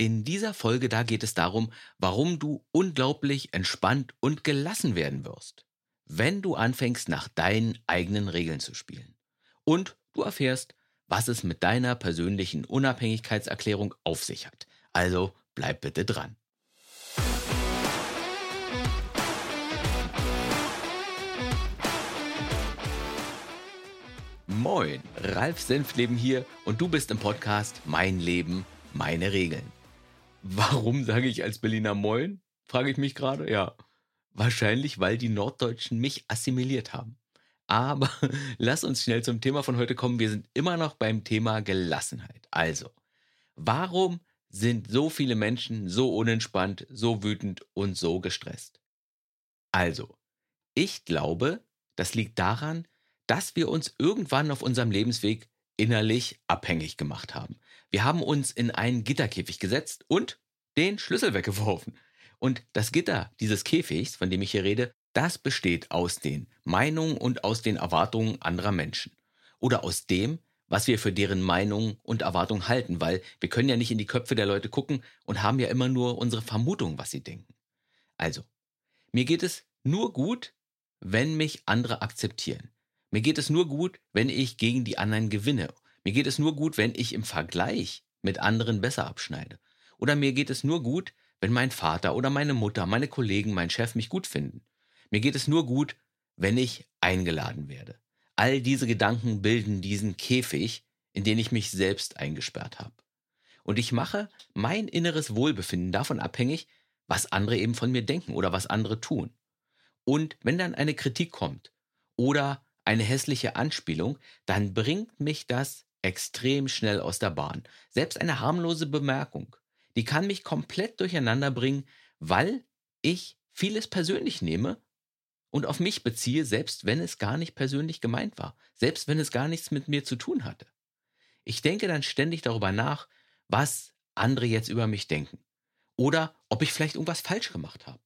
In dieser Folge da geht es darum, warum du unglaublich entspannt und gelassen werden wirst, wenn du anfängst nach deinen eigenen Regeln zu spielen. Und du erfährst, was es mit deiner persönlichen Unabhängigkeitserklärung auf sich hat. Also bleib bitte dran. Moin, Ralf Senfleben hier und du bist im Podcast Mein Leben, meine Regeln. Warum sage ich als Berliner Moin? Frage ich mich gerade. Ja, wahrscheinlich, weil die Norddeutschen mich assimiliert haben. Aber lass uns schnell zum Thema von heute kommen. Wir sind immer noch beim Thema Gelassenheit. Also, warum sind so viele Menschen so unentspannt, so wütend und so gestresst? Also, ich glaube, das liegt daran, dass wir uns irgendwann auf unserem Lebensweg innerlich abhängig gemacht haben. Wir haben uns in einen Gitterkäfig gesetzt und den Schlüssel weggeworfen. Und das Gitter dieses Käfigs, von dem ich hier rede, das besteht aus den Meinungen und aus den Erwartungen anderer Menschen. Oder aus dem, was wir für deren Meinungen und Erwartungen halten, weil wir können ja nicht in die Köpfe der Leute gucken und haben ja immer nur unsere Vermutung, was sie denken. Also, mir geht es nur gut, wenn mich andere akzeptieren. Mir geht es nur gut, wenn ich gegen die anderen gewinne. Mir geht es nur gut, wenn ich im Vergleich mit anderen besser abschneide. Oder mir geht es nur gut, wenn mein Vater oder meine Mutter, meine Kollegen, mein Chef mich gut finden. Mir geht es nur gut, wenn ich eingeladen werde. All diese Gedanken bilden diesen Käfig, in den ich mich selbst eingesperrt habe. Und ich mache mein inneres Wohlbefinden davon abhängig, was andere eben von mir denken oder was andere tun. Und wenn dann eine Kritik kommt oder eine hässliche Anspielung, dann bringt mich das extrem schnell aus der Bahn. Selbst eine harmlose Bemerkung, die kann mich komplett durcheinander bringen, weil ich vieles persönlich nehme und auf mich beziehe, selbst wenn es gar nicht persönlich gemeint war, selbst wenn es gar nichts mit mir zu tun hatte. Ich denke dann ständig darüber nach, was andere jetzt über mich denken oder ob ich vielleicht irgendwas falsch gemacht habe.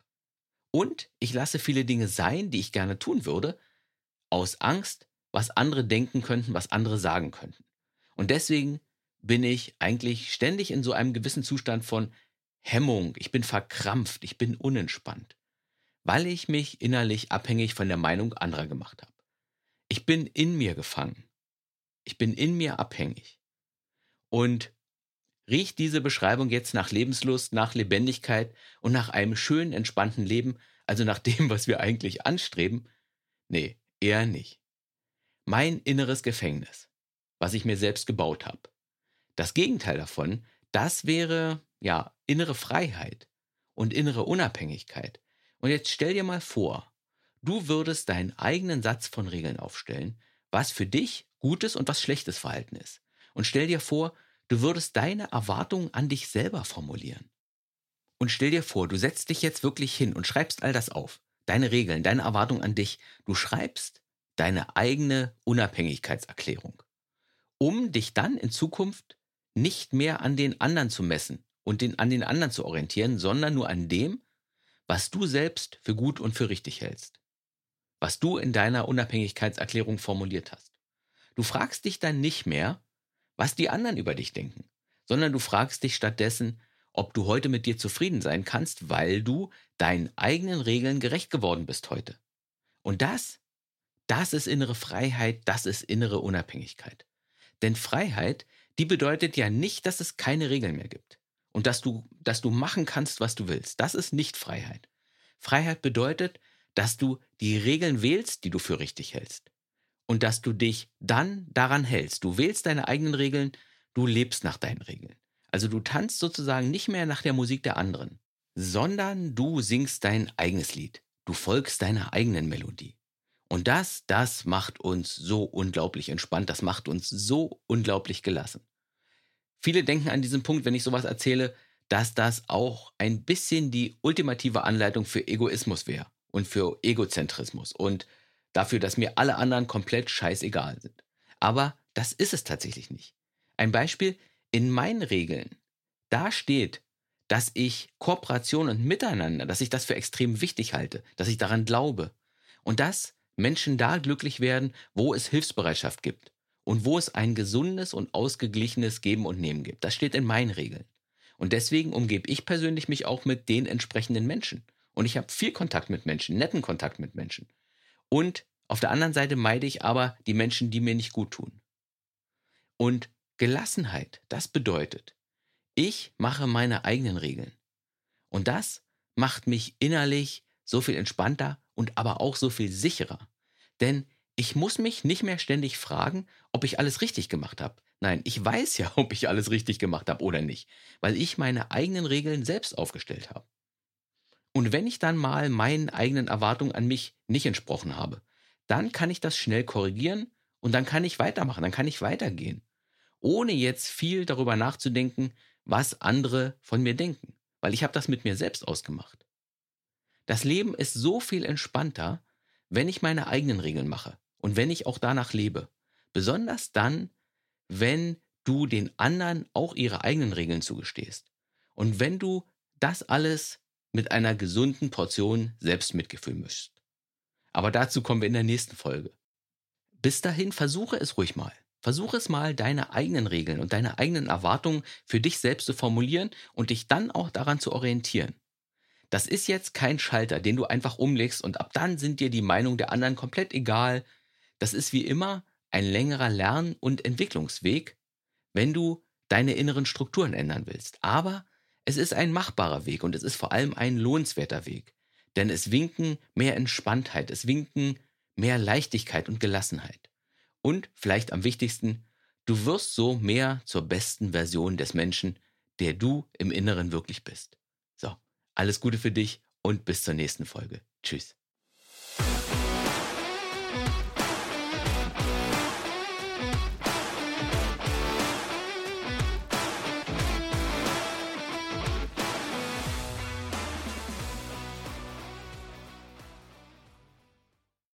Und ich lasse viele Dinge sein, die ich gerne tun würde, aus Angst, was andere denken könnten, was andere sagen könnten. Und deswegen bin ich eigentlich ständig in so einem gewissen Zustand von Hemmung, ich bin verkrampft, ich bin unentspannt, weil ich mich innerlich abhängig von der Meinung anderer gemacht habe. Ich bin in mir gefangen. Ich bin in mir abhängig. Und riecht diese Beschreibung jetzt nach Lebenslust, nach Lebendigkeit und nach einem schönen, entspannten Leben, also nach dem, was wir eigentlich anstreben? Nee, Eher nicht. Mein inneres Gefängnis, was ich mir selbst gebaut habe. Das Gegenteil davon, das wäre, ja, innere Freiheit und innere Unabhängigkeit. Und jetzt stell dir mal vor, du würdest deinen eigenen Satz von Regeln aufstellen, was für dich gutes und was schlechtes Verhalten ist. Und stell dir vor, du würdest deine Erwartungen an dich selber formulieren. Und stell dir vor, du setzt dich jetzt wirklich hin und schreibst all das auf deine Regeln, deine Erwartung an dich. Du schreibst deine eigene Unabhängigkeitserklärung, um dich dann in Zukunft nicht mehr an den anderen zu messen und den, an den anderen zu orientieren, sondern nur an dem, was du selbst für gut und für richtig hältst. Was du in deiner Unabhängigkeitserklärung formuliert hast. Du fragst dich dann nicht mehr, was die anderen über dich denken, sondern du fragst dich stattdessen, ob du heute mit dir zufrieden sein kannst, weil du deinen eigenen Regeln gerecht geworden bist heute. Und das, das ist innere Freiheit, das ist innere Unabhängigkeit. Denn Freiheit, die bedeutet ja nicht, dass es keine Regeln mehr gibt und dass du, dass du machen kannst, was du willst. Das ist nicht Freiheit. Freiheit bedeutet, dass du die Regeln wählst, die du für richtig hältst. Und dass du dich dann daran hältst. Du wählst deine eigenen Regeln, du lebst nach deinen Regeln. Also du tanzt sozusagen nicht mehr nach der Musik der anderen, sondern du singst dein eigenes Lied. Du folgst deiner eigenen Melodie. Und das, das macht uns so unglaublich entspannt, das macht uns so unglaublich gelassen. Viele denken an diesem Punkt, wenn ich sowas erzähle, dass das auch ein bisschen die ultimative Anleitung für Egoismus wäre und für Egozentrismus und dafür, dass mir alle anderen komplett scheißegal sind. Aber das ist es tatsächlich nicht. Ein Beispiel, in meinen Regeln, da steht, dass ich Kooperation und Miteinander, dass ich das für extrem wichtig halte, dass ich daran glaube und dass Menschen da glücklich werden, wo es Hilfsbereitschaft gibt und wo es ein gesundes und ausgeglichenes Geben und Nehmen gibt. Das steht in meinen Regeln. Und deswegen umgebe ich persönlich mich auch mit den entsprechenden Menschen. Und ich habe viel Kontakt mit Menschen, netten Kontakt mit Menschen. Und auf der anderen Seite meide ich aber die Menschen, die mir nicht gut tun. Und Gelassenheit, das bedeutet, ich mache meine eigenen Regeln. Und das macht mich innerlich so viel entspannter und aber auch so viel sicherer. Denn ich muss mich nicht mehr ständig fragen, ob ich alles richtig gemacht habe. Nein, ich weiß ja, ob ich alles richtig gemacht habe oder nicht, weil ich meine eigenen Regeln selbst aufgestellt habe. Und wenn ich dann mal meinen eigenen Erwartungen an mich nicht entsprochen habe, dann kann ich das schnell korrigieren und dann kann ich weitermachen, dann kann ich weitergehen, ohne jetzt viel darüber nachzudenken, was andere von mir denken, weil ich habe das mit mir selbst ausgemacht. Das Leben ist so viel entspannter, wenn ich meine eigenen Regeln mache und wenn ich auch danach lebe. Besonders dann, wenn du den anderen auch ihre eigenen Regeln zugestehst. Und wenn du das alles mit einer gesunden Portion Selbstmitgefühl mischst. Aber dazu kommen wir in der nächsten Folge. Bis dahin versuche es ruhig mal. Versuche es mal, deine eigenen Regeln und deine eigenen Erwartungen für dich selbst zu formulieren und dich dann auch daran zu orientieren. Das ist jetzt kein Schalter, den du einfach umlegst und ab dann sind dir die Meinungen der anderen komplett egal. Das ist wie immer ein längerer Lern- und Entwicklungsweg, wenn du deine inneren Strukturen ändern willst. Aber es ist ein machbarer Weg und es ist vor allem ein lohnenswerter Weg. Denn es winken mehr Entspanntheit, es winken mehr Leichtigkeit und Gelassenheit. Und vielleicht am wichtigsten, du wirst so mehr zur besten Version des Menschen, der du im Inneren wirklich bist. Alles Gute für dich und bis zur nächsten Folge. Tschüss.